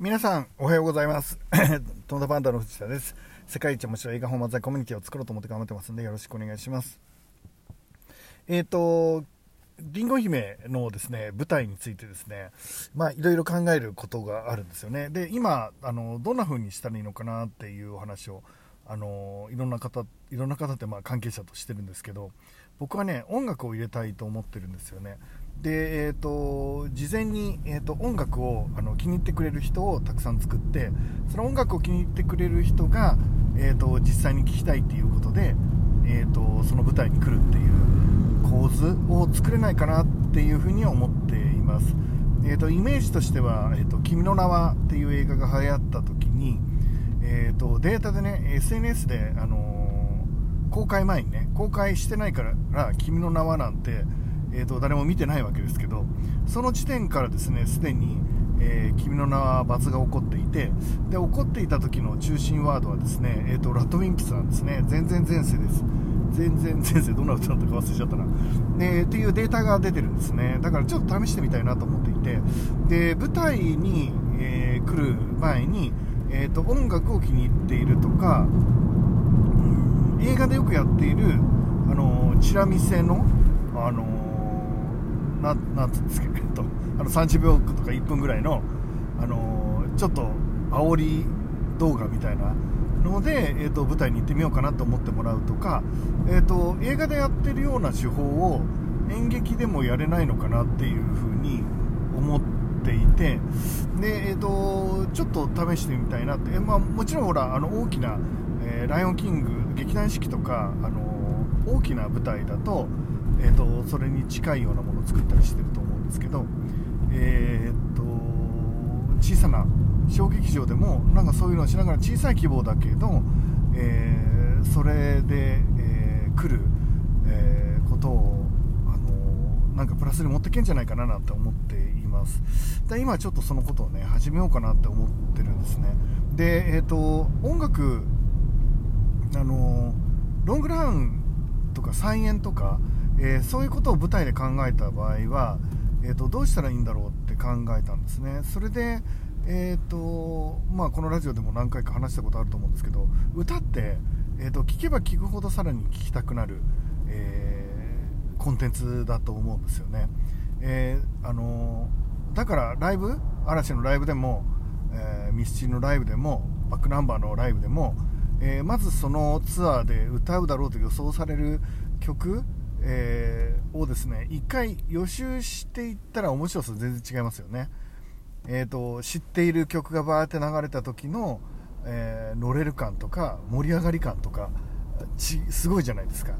皆さんおはようございます。トンダパンダの藤田です。世界一面白い映画本漫才コミュニティを作ろうと思って頑張ってますんでよろしくお願いします。えっ、ー、とりんご姫のですね舞台についてですねまあいろいろ考えることがあるんですよね。で今あのどんな風にしたらいいのかなっていうお話をあのいろんな方いろんな方ってまあ関係者としてるんですけど僕はね音楽を入れたいと思ってるんですよね。で、えーと、事前に、えーと、音楽をあの気に入ってくれる人をたくさん作ってその音楽を気に入ってくれる人が、えーと、実際に聴きたいっていうことで、えー、とその舞台に来るっていう構図を作れないかなっていうふうに思っています、えー、とイメージとしては「えー、と君の名は」っていう映画が流行った時に、えー、とデータでね SNS で、あのー、公開前にね公開してないから「君の名は」なんてえーと、誰も見てないわけですけどその時点からですねすでに、えー、君の名は罰が起こっていてで起こっていた時の中心ワードはですね、えーと、ラッドウィンプスなんですね。全然前世です。全然前世。どんな歌だったか忘れちゃったな、ね、っていうデータが出てるんですね。だからちょっと試してみたいなと思っていて。で舞台に、えー、来る前に、えーと、音楽を気に入っているとか、うん、映画でよくやっているあのチラ見せのあのななんつうんですけど、えっと、あの30秒とか1分ぐらいの、あのちょっと煽り動画みたいなので、えーと、舞台に行ってみようかなと思ってもらうとか、えーと、映画でやってるような手法を演劇でもやれないのかなっていうふうに思っていてで、えーと、ちょっと試してみたいなって、えまあ、もちろんほらあの大きな、えー、ライオンキング」劇団四季とか、あの大きな舞台だと,、えー、とそれに近いようなものを作ったりしてると思うんですけど、えー、と小さな小劇場でもなんかそういうのをしながら小さい規模だけど、えー、それで、えー、来る、えー、ことを、あのなんかプラスに持ってけんじゃないかななんて思っています。で今ちょっとそのことをね始めようかなって思ってるんですね。でえ、ー、と音楽あのロングランとか再演とか、えー、そういうことを舞台で考えた場合は、えーと、どうしたらいいんだろうって考えたんですね。それで、えーとまあ、このラジオでも何回か話したことあると思うんですけど歌って、えーと、聴けば聴くほどさらに聴きたくなる、えー、コンテンツだと思うんですよね、えー、あのだからライブ嵐のライブでも、え、ミスチルのライブでもバックナンバーのライブでも、え、まずそのツアーで歌うだろうと予想される曲えー、をですね一回予習していったら面白さ全然違いますよね、えーと、知っている曲がバーって流れた時の、えー、乗れる感とか盛り上がり感とかすごいじゃないですか。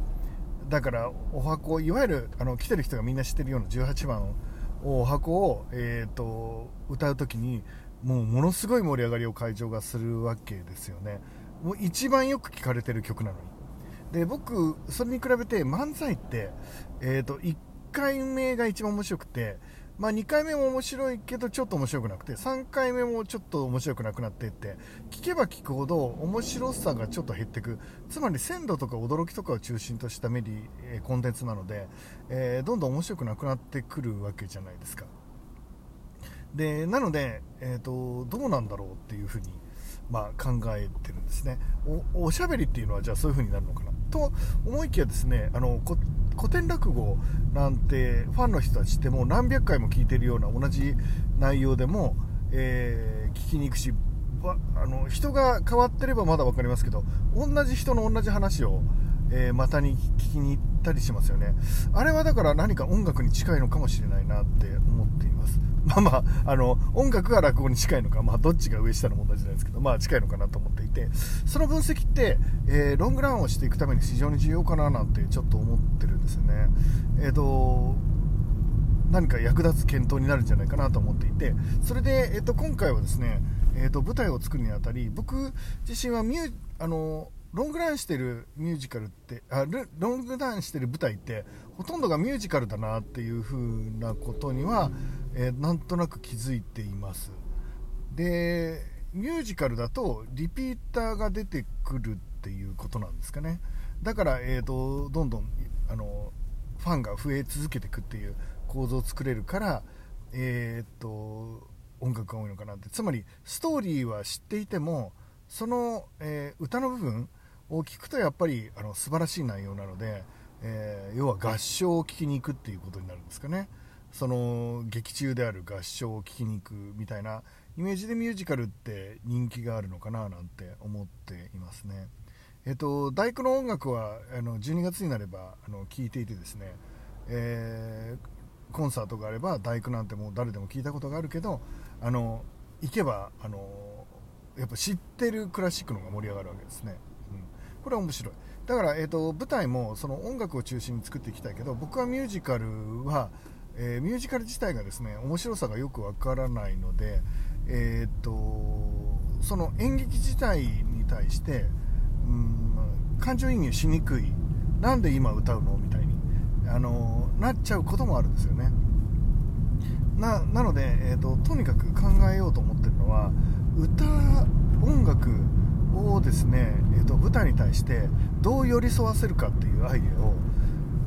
だからお箱いわゆるあの来てる人がみんな知ってるような18番をお箱を、えーと歌う時にもうものすごい盛り上がりを会場がするわけですよね。もう一番よく聞かれてる曲なのに。で僕それに比べて漫才って、えーと、1回目が一番面白くて、まあ、2回目も面白いけどちょっと面白くなくて3回目もちょっと面白くなくなっていって聞けば聞くほど面白さがちょっと減っていく。つまり鮮度とか驚きとかを中心としたメディ、えコンテンツなので、えー、どんどん面白くなくなってくるわけじゃないですか。でなので、えーとどうなんだろうっていうふうにまあ、考えてるんですね。おおしゃべりっていうのはじゃあそういう風になるのかな？と思いきやですねあの古典落語なんてファンの人たちってもう何百回も聞いてるような同じ内容でも、えー、聞きに行くしあの人が変わってればまだ分かりますけど同じ人の同じ話を、えー、またに聞きに行ったりしますよね。あれはだから何か音楽に近いのかもしれないなって思っています。まあまあ、あの、音楽が落語に近いのか、まあ、どっちが上下の問題じゃないですけど、まあ、近いのかなと思っていて、その分析って、えー、ロングランをしていくために非常に重要かななんてちょっと思ってるんですよね。えっ、ー、と、何か役立つ検討になるんじゃないかなと思っていて、それで、えっ、ー、と、今回はですね、えっ、と、舞台を作るにあたり、僕自身はミュあの、ロングランしてるミュージカルってあロングランしてる舞台ってほとんどがミュージカルだなっていう風なことには、えー、なんとなく気づいています。でミュージカルだとリピーターが出てくるっていうことなんですかね。だから、えーと、どんどんあのファンが増え続けていくっていう構造を作れるから、えーと音楽が多いのかなって。つまりストーリーは知っていてもその、えー、歌の部分を聞くとやっぱりあの素晴らしい内容なので、えー、要は合唱を聴きに行くっていうことになるんですかねその劇中である合唱を聴きに行くみたいなイメージでミュージカルって人気があるのかななんて思っていますね。えっと、大工の音楽はあの12月になればあの聴いていてですね、えー、コンサートがあれば大工なんてもう誰でも聞いたことがあるけどあの行けばあのやっぱ知ってるクラシックの方が盛り上がるわけですね、これは面白い。だから、えーと、舞台もその音楽を中心に作っていきたいけど僕はミュージカルは、えー、ミュージカル自体がですね面白さがよくわからないので、えーと、その演劇自体に対して、うん、感情移入しにくい。なんで今歌うのみたいにあのなっちゃうこともあるんですよね。なので、えーと、とにかく考えようと思ってるのは歌音楽をですね、えーと、舞台に対してどう寄り添わせるかっていうアイデアを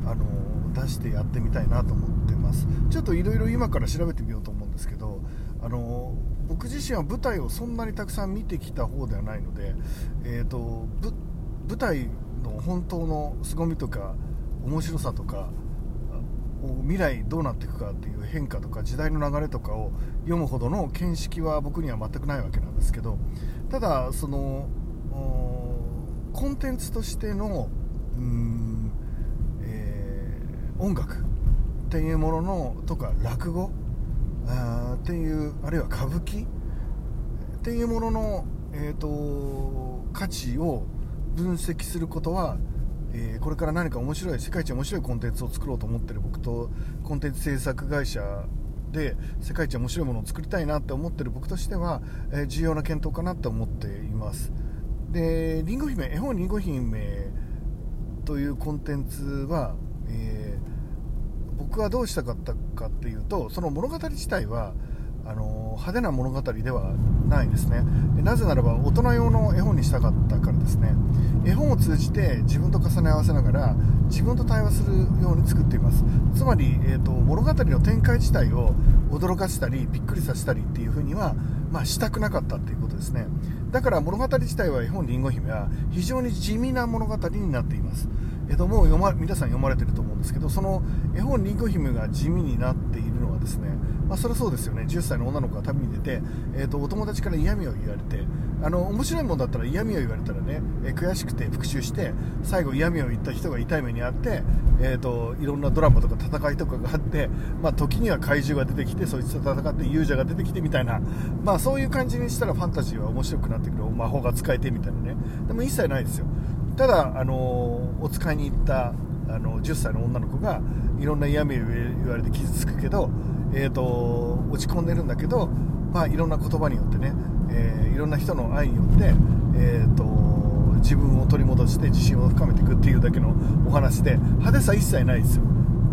あの出してやってみたいなと思ってます。ちょっといろいろ今から調べてみようと思うんですけどあの僕自身は舞台をそんなにたくさん見てきた方ではないので、えーと、舞台の本当の凄みとか面白さとか未来どうなっていくかっていう変化とか時代の流れとかを読むほどの見識は僕には全くないわけなんですけどただそのコンテンツとしてのうん、えー、音楽っていうもののとか落語あっていうあるいは歌舞伎っていうものの、えーと価値を分析することはえー、これから何か面白い世界一面白いコンテンツを作ろうと思ってる僕とコンテンツ制作会社で世界一面白いものを作りたいなって思ってる僕としては、えー、重要な検討かなって思っています。でりんご姫絵本りんご姫というコンテンツは、えー、僕はどうしたかったかっていうとその物語自体はあの派手な物語ではないですね。なぜならば大人用の絵本にしたかったからですね。絵本を通じて自分と重ね合わせながら自分と対話するように作っています。つまり、えーと、物語の展開自体を驚かせたりびっくりさせたりっていう風には、まあ、したくなかったっていうことですね。だから物語自体は絵本りんご姫は非常に地味な物語になっています。えっと、もう読ま皆さん読まれてると思うんですけどその絵本りんご姫が地味になっているですね。まあ、それはそうですよね。10歳の女の子が旅に出て、えーと、お友達から嫌味を言われてあの面白いもんだったら嫌味を言われたらね、えー、悔しくて復讐して最後嫌味を言った人が痛い目にあって、えーと、いろんなドラマとか戦いとかがあって、まあ、時には怪獣が出てきてそいつと戦って勇者が出てきてみたいな、まあ、そういう感じにしたらファンタジーは面白くなってくる。魔法が使えてみたいなね。でも一切ないですよ。ただ、あのお使いに行ったあの10歳の女の子がいろんな嫌味を言われて傷つくけどえーと、落ち込んでるんだけど、まあ、いろんな言葉によってね、えー、いろんな人の愛によって、えーと、自分を取り戻して自信を深めていくっていうだけのお話で派手さ一切ないですよ。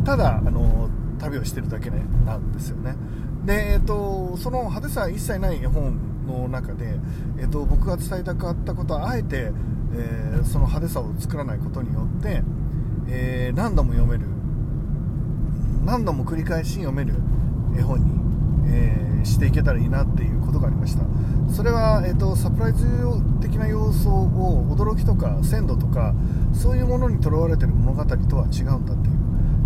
ただあの旅をしてるだけ、ね、なんですよね。で、えーと、その派手さ一切ない絵本の中で、えー、と僕が伝えたかったことはあえて、えー、その派手さを作らないことによって、えー、何度も読める。何度も繰り返し読める。絵本に、えー、していけたらいいなっていうことがありました。それは、えーと、サプライズ的な要素を驚きとか鮮度とかそういうものにとらわれてる物語とは違うんだっていう。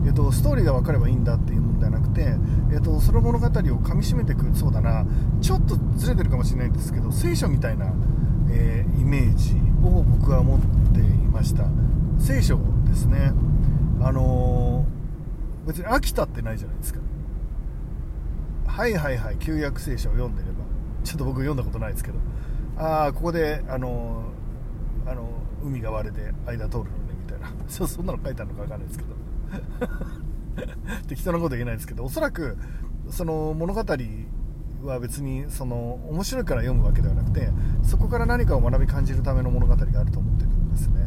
えーと、ストーリーが分かればいいんだっていうものではなくて、えーと、その物語をかみしめていくそうだな。ちょっとずれてるかもしれないんですけど聖書みたいな、えー、イメージを僕は持っていました。聖書ですね。あのー、別に飽きたってないじゃないですか。はいはいはい旧約聖書を読んでれば。ちょっと僕読んだことないですけど。ああここであのあの海が割れて間通るのねみたいな。そんなの書いてあるのか分かんないですけど。適当なこと言えないですけど。おそらくその物語は別にその面白いから読むわけではなくてそこから何かを学び感じるための物語があると思ってるんですね。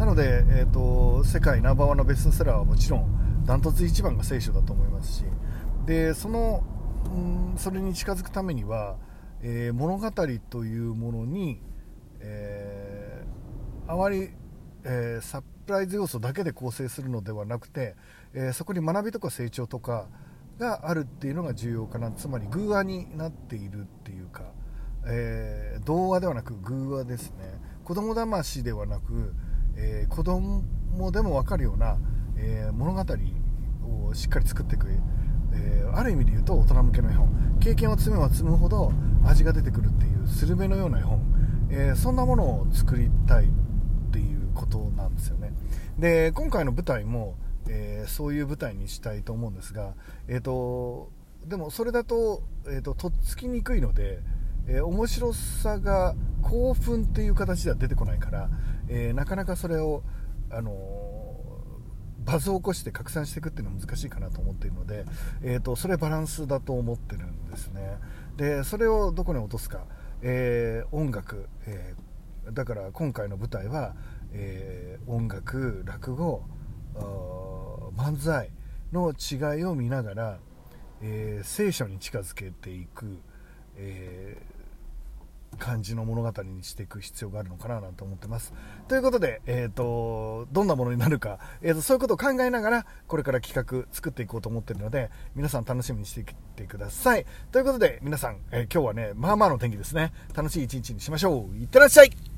なので、えーと、世界ナンバーワンのベストセラーはもちろんダントツ一番が聖書だと思いますしでそのうんそれに近づくためには、えー、物語というものに、えー、あまり、えー、サプライズ要素だけで構成するのではなくて、えそこに学びとか成長とかがあるっていうのが重要かな。つまり偶話になっているっていうか、え、童話ではなく偶話ですね。子供魂ではなく、えー、子供でも分かるような、えー、物語をしっかり作っていく、えー、ある意味で言うと大人向けの絵本。経験を積めば積むほど味が出てくるっていうスルメのような絵本、えそんなものを作りたいっていうことなんですよね。で今回の舞台もえ、そういう舞台にしたいと思うんですが、えーと、でもそれだと,、えーと、とっつきにくいので、えー、面白さが興奮っていう形では出てこないから、えー、なかなかそれを、あのバズを起こして拡散していくっていうのは難しいかなと思っているので、えーと、それバランスだと思ってるんですね。でそれをどこに落とすか、えー、音楽、えー、だから今回の舞台は、えー、音楽落語漫才の違いを見ながら、え、聖書に近づけていく、えー、感じの物語にしていく必要があるのかななんて思ってます。ということで、えーと、どんなものになるか、えーと、そういうことを考えながらこれから企画作っていこうと思ってるので皆さん楽しみにしていてください。ということで皆さん、えー、今日はねまあまあの天気ですね楽しい一日にしましょういってらっしゃい